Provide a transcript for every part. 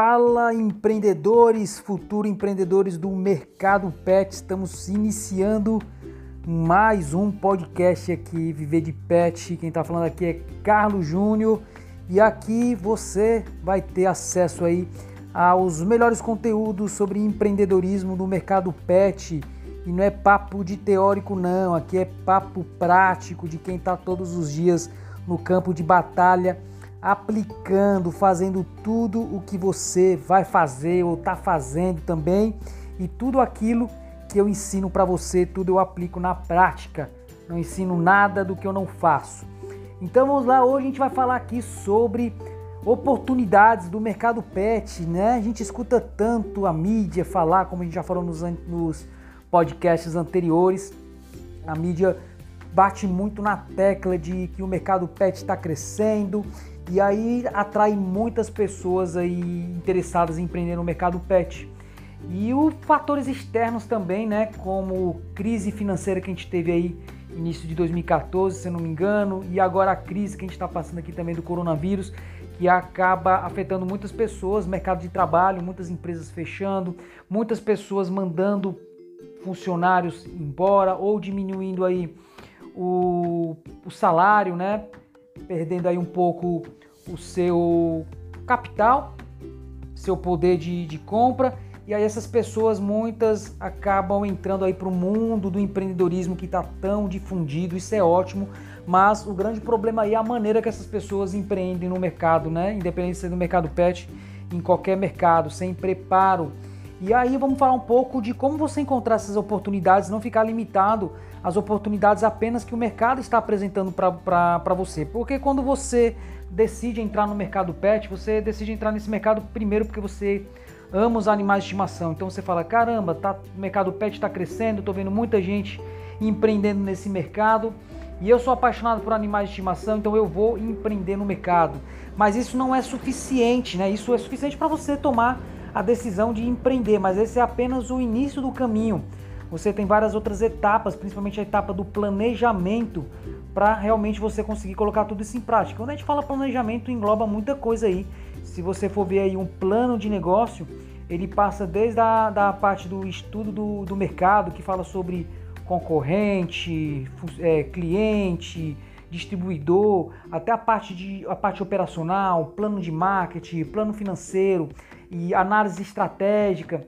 Fala empreendedores, futuro empreendedores do mercado pet. Estamos iniciando mais um podcast aqui, Viver de Pet. Quem está falando aqui é Carlos Júnior e aqui você vai ter acesso aí aos melhores conteúdos sobre empreendedorismo do mercado pet. E não é papo de teórico não, aqui é papo prático de quem está todos os dias no campo de batalha aplicando, fazendo tudo o que você vai fazer ou está fazendo também e tudo aquilo que eu ensino para você, tudo eu aplico na prática. Não ensino nada do que eu não faço. Então vamos lá, hoje a gente vai falar aqui sobre oportunidades do mercado pet, né? A gente escuta tanto a mídia falar, como a gente já falou nos, nos podcasts anteriores, a mídia bate muito na tecla de que o mercado pet está crescendo e aí atrai muitas pessoas aí interessadas em empreender no mercado pet. E os fatores externos também, né, como crise financeira que a gente teve aí início de 2014, se não me engano, e agora a crise que a gente está passando aqui também do coronavírus, que acaba afetando muitas pessoas, mercado de trabalho, muitas empresas fechando, muitas pessoas mandando funcionários embora ou diminuindo aí o, o salário, né? Perdendo aí um pouco o seu capital, seu poder de, de compra. E aí essas pessoas, muitas, acabam entrando aí para o mundo do empreendedorismo que está tão difundido, isso é ótimo, mas o grande problema aí é a maneira que essas pessoas empreendem no mercado, né? Independente de ser no mercado pet, em qualquer mercado, sem preparo. E aí vamos falar um pouco de como você encontrar essas oportunidades, não ficar limitado às oportunidades apenas que o mercado está apresentando para você. Porque quando você decide entrar no mercado pet, você decide entrar nesse mercado primeiro porque você ama os animais de estimação. Então você fala, caramba, tá, o mercado pet está crescendo, estou vendo muita gente empreendendo nesse mercado e eu sou apaixonado por animais de estimação, então eu vou empreender no mercado. Mas isso não é suficiente, né? Isso é suficiente para você tomar a decisão de empreender, mas esse é apenas o início do caminho. Você tem várias outras etapas, principalmente a etapa do planejamento, para realmente você conseguir colocar tudo isso em prática. Quando a gente fala planejamento, engloba muita coisa aí. Se você for ver aí um plano de negócio, ele passa desde a da parte do estudo do, do mercado, que fala sobre concorrente, é, cliente, distribuidor, até a parte, de, a parte operacional, plano de marketing, plano financeiro e análise estratégica.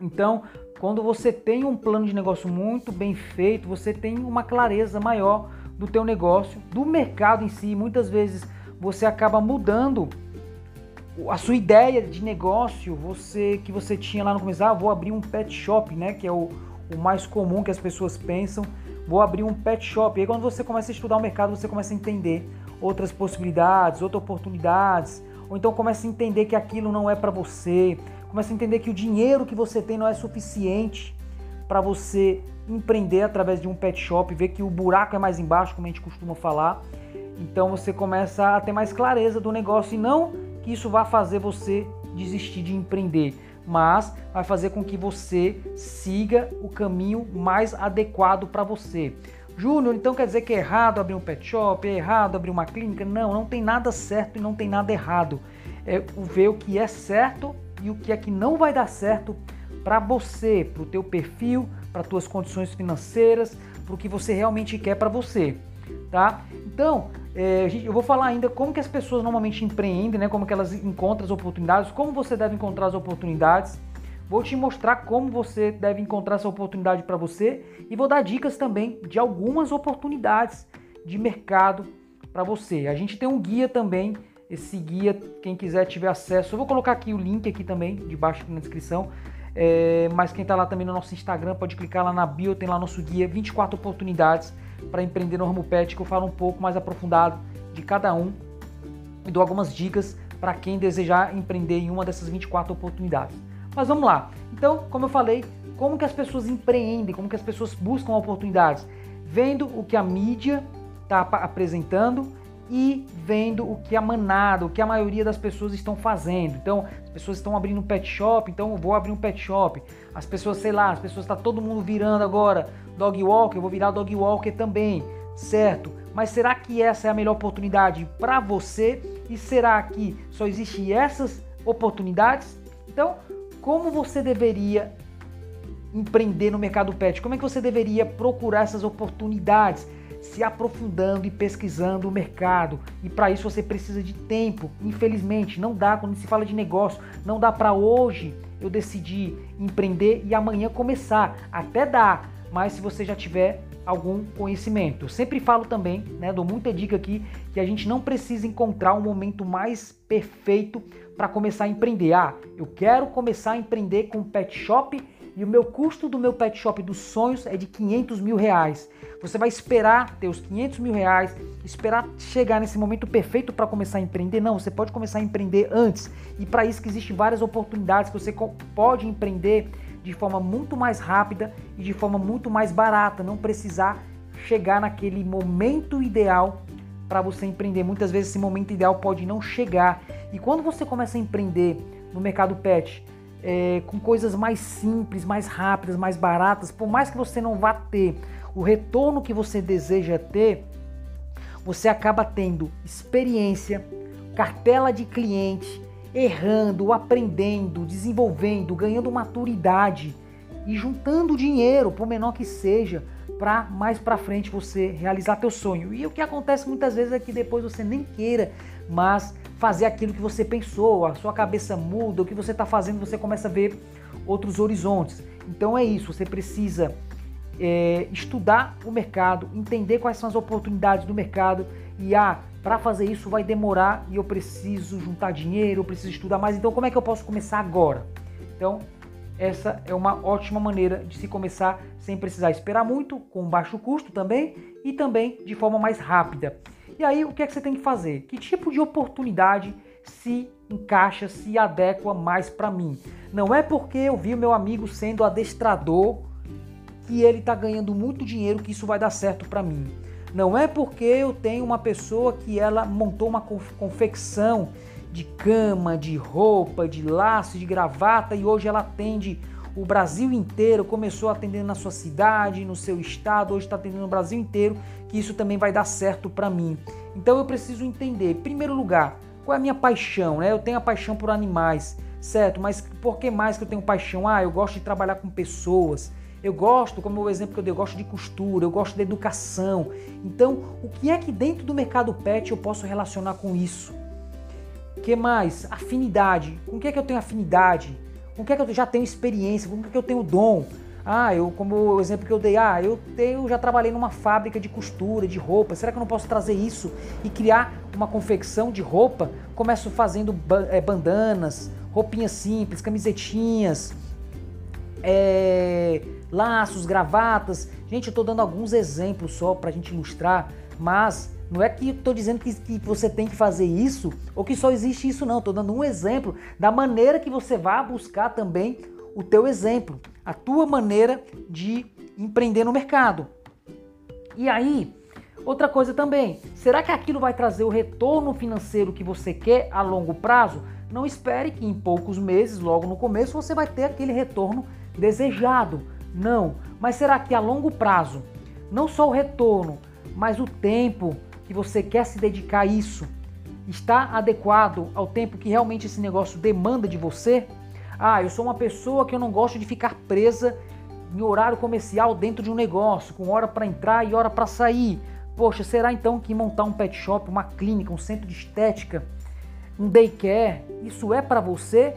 Então, quando você tem um plano de negócio muito bem feito, você tem uma clareza maior do teu negócio, do mercado em si. Muitas vezes você acaba mudando a sua ideia de negócio, você que você tinha lá no começo, ah, vou abrir um pet shop, né, que é o, o mais comum que as pessoas pensam, vou abrir um pet shop. E aí quando você começa a estudar o mercado, você começa a entender outras possibilidades, outras oportunidades, ou então começa a entender que aquilo não é para você, começa a entender que o dinheiro que você tem não é suficiente para você empreender através de um pet shop, ver que o buraco é mais embaixo, como a gente costuma falar. Então você começa a ter mais clareza do negócio e não que isso vá fazer você desistir de empreender, mas vai fazer com que você siga o caminho mais adequado para você. Júnior, então quer dizer que é errado abrir um pet shop, é errado abrir uma clínica? Não, não tem nada certo e não tem nada errado. É ver o que é certo e o que é que não vai dar certo para você, para o teu perfil, para tuas condições financeiras, para o que você realmente quer para você, tá? Então, é, eu vou falar ainda como que as pessoas normalmente empreendem, né? Como que elas encontram as oportunidades, como você deve encontrar as oportunidades. Vou te mostrar como você deve encontrar essa oportunidade para você e vou dar dicas também de algumas oportunidades de mercado para você. A gente tem um guia também, esse guia, quem quiser tiver acesso, eu vou colocar aqui o link aqui também, debaixo na descrição. É, mas quem está lá também no nosso Instagram pode clicar lá na bio, tem lá nosso guia 24 oportunidades para empreender no ramo pet, que eu falo um pouco mais aprofundado de cada um e dou algumas dicas para quem desejar empreender em uma dessas 24 oportunidades. Mas vamos lá. Então, como eu falei, como que as pessoas empreendem, como que as pessoas buscam oportunidades? Vendo o que a mídia está apresentando e vendo o que a manada, o que a maioria das pessoas estão fazendo. Então, as pessoas estão abrindo um pet shop, então eu vou abrir um pet shop. As pessoas, sei lá, as pessoas está todo mundo virando agora dog walker, eu vou virar dog walker também, certo? Mas será que essa é a melhor oportunidade para você? E será que só existe essas oportunidades. Então, como você deveria empreender no mercado pet? Como é que você deveria procurar essas oportunidades? Se aprofundando e pesquisando o mercado. E para isso você precisa de tempo. Infelizmente, não dá quando se fala de negócio, não dá para hoje eu decidir empreender e amanhã começar. Até dá, mas se você já tiver algum conhecimento. Sempre falo também, né, dou muita dica aqui, que a gente não precisa encontrar um momento mais perfeito para começar a empreender. Ah, eu quero começar a empreender com pet shop e o meu custo do meu pet shop dos sonhos é de 500 mil reais. Você vai esperar ter os 500 mil reais, esperar chegar nesse momento perfeito para começar a empreender? Não, você pode começar a empreender antes. E para isso que existem várias oportunidades que você pode empreender de forma muito mais rápida e de forma muito mais barata, não precisar chegar naquele momento ideal para você empreender. Muitas vezes esse momento ideal pode não chegar. E quando você começa a empreender no mercado pet, é, com coisas mais simples, mais rápidas, mais baratas, por mais que você não vá ter o retorno que você deseja ter, você acaba tendo experiência, cartela de cliente, errando, aprendendo, desenvolvendo, ganhando maturidade e juntando dinheiro, por menor que seja, para mais para frente você realizar teu sonho. E o que acontece muitas vezes é que depois você nem queira, mas fazer aquilo que você pensou, a sua cabeça muda, o que você está fazendo, você começa a ver outros horizontes. Então é isso, você precisa é, estudar o mercado, entender quais são as oportunidades do mercado e ah, para fazer isso vai demorar e eu preciso juntar dinheiro, eu preciso estudar mais. Então como é que eu posso começar agora? Então essa é uma ótima maneira de se começar sem precisar esperar muito, com baixo custo também e também de forma mais rápida. E aí, o que é que você tem que fazer? Que tipo de oportunidade se encaixa, se adequa mais para mim? Não é porque eu vi o meu amigo sendo adestrador que ele está ganhando muito dinheiro que isso vai dar certo para mim. Não é porque eu tenho uma pessoa que ela montou uma confecção de cama, de roupa, de laço, de gravata e hoje ela atende o Brasil inteiro, começou atendendo na sua cidade, no seu estado, hoje está atendendo o Brasil inteiro, que isso também vai dar certo para mim. Então eu preciso entender, em primeiro lugar, qual é a minha paixão, né? Eu tenho a paixão por animais, certo? Mas por que mais que eu tenho paixão? Ah, eu gosto de trabalhar com pessoas. Eu gosto, como o exemplo que eu dei, eu gosto de costura, eu gosto de educação. Então, o que é que dentro do mercado pet eu posso relacionar com isso? O que mais? Afinidade. Com o que é que eu tenho afinidade? Com o que é que eu já tenho experiência? Com o que é que eu tenho dom? Ah, eu, como o exemplo que eu dei, ah, eu tenho, já trabalhei numa fábrica de costura, de roupa. Será que eu não posso trazer isso e criar uma confecção de roupa? Começo fazendo é, bandanas, roupinhas simples, camisetinhas, é, laços, gravatas. Gente, eu estou dando alguns exemplos só para a gente ilustrar, mas não é que estou dizendo que, que, você tem que fazer isso ou que só existe isso, não. Estou dando um exemplo da maneira que você vai buscar também o teu exemplo, a tua maneira de empreender no mercado. E aí, outra coisa também, será que aquilo vai trazer o retorno financeiro que você quer a longo prazo? Não espere que em poucos meses, logo no começo, você vai ter aquele retorno desejado. Não, mas será que a longo prazo, não só o retorno, mas o tempo que você quer se dedicar a isso está adequado ao tempo que realmente esse negócio demanda de você? Ah, eu sou uma pessoa que eu não gosto de ficar presa em horário comercial dentro de um negócio, com hora para entrar e hora para sair. Poxa, será então que montar um pet shop, uma clínica, um centro de estética, um daycare, isso é para você?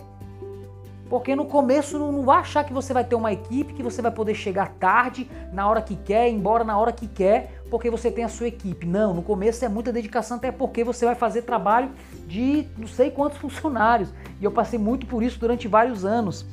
Porque no começo não, vai achar que você vai ter uma equipe, que você vai poder chegar tarde, na hora que quer, embora na hora que quer, porque você tem a sua equipe. Não, no começo é muita dedicação, até porque você vai fazer trabalho de não sei quantos funcionários. E eu passei muito por isso durante vários anos.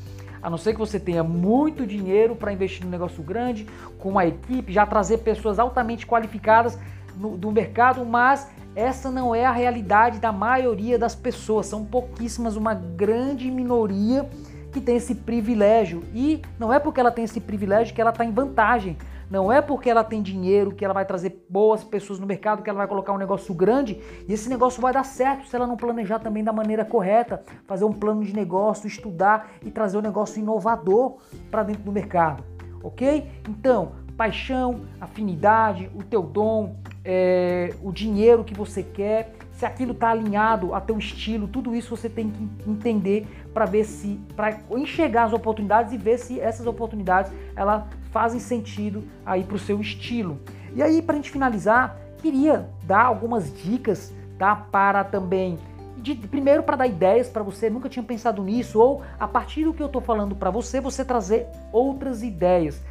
A não ser que você tenha muito dinheiro para investir num negócio grande, com uma equipe, já trazer pessoas altamente qualificadas no, do mercado, mas essa não é a realidade da maioria das pessoas. São pouquíssimas, uma grande minoria que tem esse privilégio. E não é porque ela tem esse privilégio que ela está em vantagem. Não é porque ela tem dinheiro que ela vai trazer boas pessoas no mercado, que ela vai colocar um negócio grande e esse negócio vai dar certo se ela não planejar também da maneira correta, fazer um plano de negócio, estudar e trazer um negócio inovador para dentro do mercado, ok? Então, paixão, afinidade, o teu dom, é, o dinheiro que você quer, se aquilo está alinhado a teu estilo, tudo isso você tem que entender para ver se, para enxergar as oportunidades e ver se essas oportunidades elas fazem sentido aí para o seu estilo. E aí para a gente finalizar, queria dar algumas dicas, tá, para também de, primeiro para dar ideias para você, nunca tinha pensado nisso, ou a partir do que eu estou falando para você, você trazer outras ideias.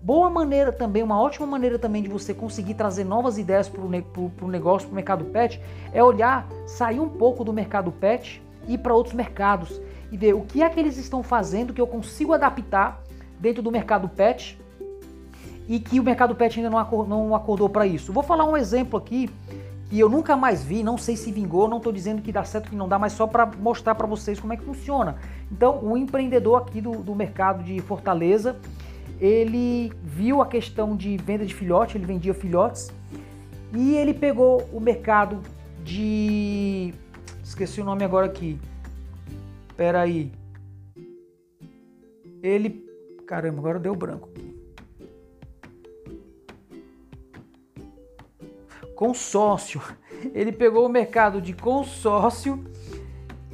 Boa maneira também, uma ótima maneira também de você conseguir trazer novas ideias para o negócio, para o mercado pet, é olhar, sair um pouco do mercado pet e ir para outros mercados e ver o que é que eles estão fazendo que eu consigo adaptar dentro do mercado pet e que o mercado pet ainda não acordou, para isso. Vou falar um exemplo aqui que eu nunca mais vi, não sei se vingou, não estou dizendo que dá certo que não dá, mas só para mostrar para vocês como é que funciona. Então, um empreendedor aqui do, do mercado de Fortaleza, ele viu a questão de venda de filhote, ele vendia filhotes, e ele pegou o mercado de. Esqueci o nome agora aqui. Pera aí. Ele. Caramba, agora deu branco. consórcio. Ele pegou o mercado de consórcio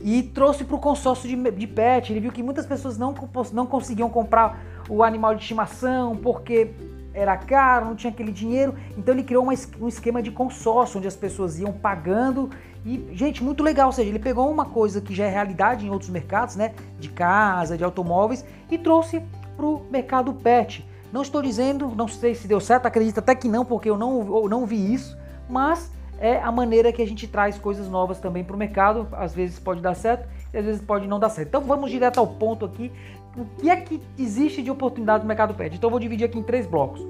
e trouxe para o consórcio de, de pet. Ele viu que muitas pessoas não, não conseguiam comprar o animal de estimação porque era caro, não tinha aquele dinheiro. Então ele criou uma, um esquema de consórcio onde as pessoas iam pagando. E, gente, muito legal. Ou seja, ele pegou uma coisa que já é realidade em outros mercados, né? De casa, de automóveis, e trouxe para o mercado pet. Não estou dizendo, não sei se deu certo, acredito até que não, porque eu não, eu não vi isso mas é a maneira que a gente traz coisas novas também para o mercado. Às vezes pode dar certo e às vezes pode não dar certo. Então vamos direto ao ponto aqui. O que é que existe de oportunidade no mercado pet? Então eu vou dividir aqui em três blocos.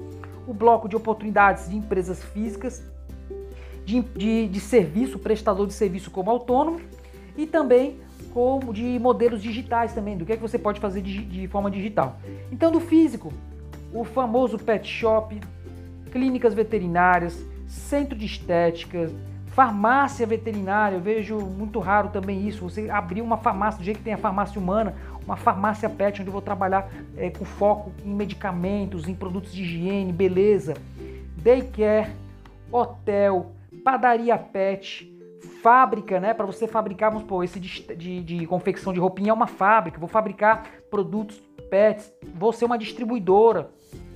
O bloco de oportunidades de empresas físicas, de, de, de serviço, prestador de serviço como autônomo e também como de modelos digitais também, do que é que você pode fazer de, de forma digital. Então do físico, o famoso pet shop, clínicas veterinárias, centro de estética, farmácia veterinária, eu vejo muito raro também isso. Você abrir uma farmácia, do jeito que tem a farmácia humana, uma farmácia pet, onde eu vou trabalhar é, com foco em medicamentos, em produtos de higiene, beleza, daycare, hotel, padaria pet, fábrica, né? Para você fabricar, vamos esse de, de, de confecção de roupinha é uma fábrica, vou fabricar produtos pets, vou ser uma distribuidora,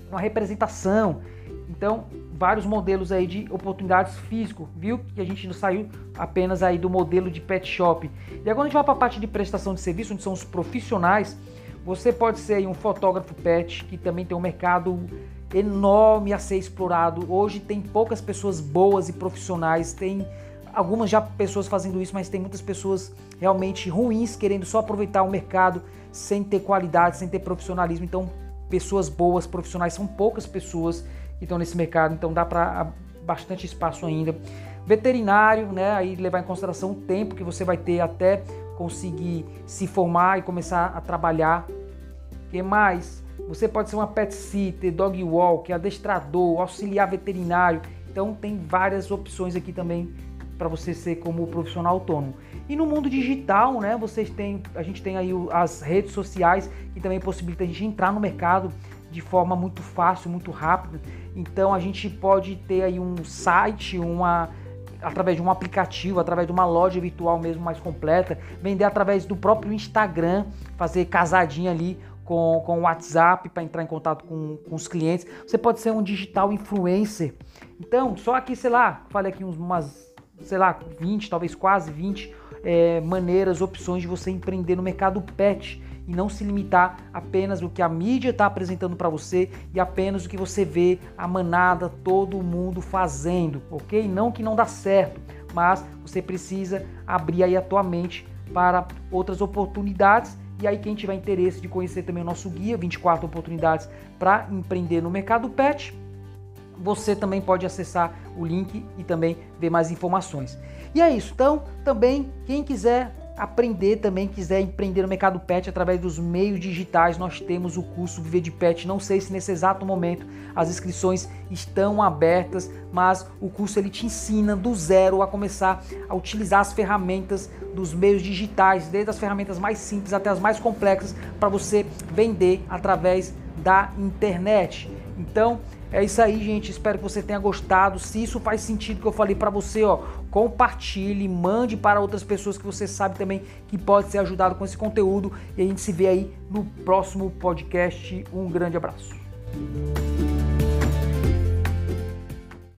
uma representação. Então, vários modelos aí de oportunidades físico, viu? Que a gente não saiu apenas aí do modelo de pet shop. E agora a gente vai para a parte de prestação de serviço, onde são os profissionais. Você pode ser um fotógrafo pet, que também tem um mercado enorme a ser explorado. Hoje tem poucas pessoas boas e profissionais, tem algumas já pessoas fazendo isso, mas tem muitas pessoas realmente ruins querendo só aproveitar o mercado sem ter qualidade, sem ter profissionalismo. Então, pessoas boas, profissionais são poucas pessoas estão nesse mercado, então dá para bastante espaço ainda. Veterinário, né? Aí levar em consideração o tempo que você vai ter até conseguir se formar e começar a trabalhar. que mais? Você pode ser uma pet sitter, dog walk, adestrador, auxiliar veterinário. Então tem várias opções aqui também para você ser como profissional autônomo. E no mundo digital, né, vocês têm, a gente tem aí as redes sociais que também possibilitam a gente entrar no mercado de forma muito fácil, muito rápida. Então a gente pode ter aí um site, uma através de um aplicativo, através de uma loja virtual mesmo mais completa, vender através do próprio Instagram, fazer casadinha ali com, com o WhatsApp para entrar em contato com, com os clientes. Você pode ser um digital influencer. Então, só aqui, sei lá, falei aqui umas, sei lá, 20, talvez quase 20 é, maneiras, opções de você empreender no mercado pet e não se limitar apenas o que a mídia está apresentando para você e apenas o que você vê a manada, todo mundo fazendo, ok? Não que não dá certo, mas você precisa abrir aí a tua mente para outras oportunidades. E aí, quem tiver interesse de conhecer também o nosso guia, 24 oportunidades para empreender no mercado pet, você também pode acessar o link e também ver mais informações. E é isso. Então, também, quem quiser aprender também, quiser empreender no mercado pet através dos meios digitais, nós temos o curso Viver de Pet. Não sei se nesse exato momento as inscrições estão abertas, mas o curso ele te ensina do zero a começar a utilizar as ferramentas dos meios digitais, desde as ferramentas mais simples até as mais complexas, para você vender através da internet. Então, É isso aí, gente. Espero que você tenha gostado. Se isso faz sentido que eu falei para você, ó, compartilhe, mande para outras pessoas que você sabe também que pode ser ajudado com esse conteúdo. E a gente se vê aí no próximo podcast. Um grande abraço.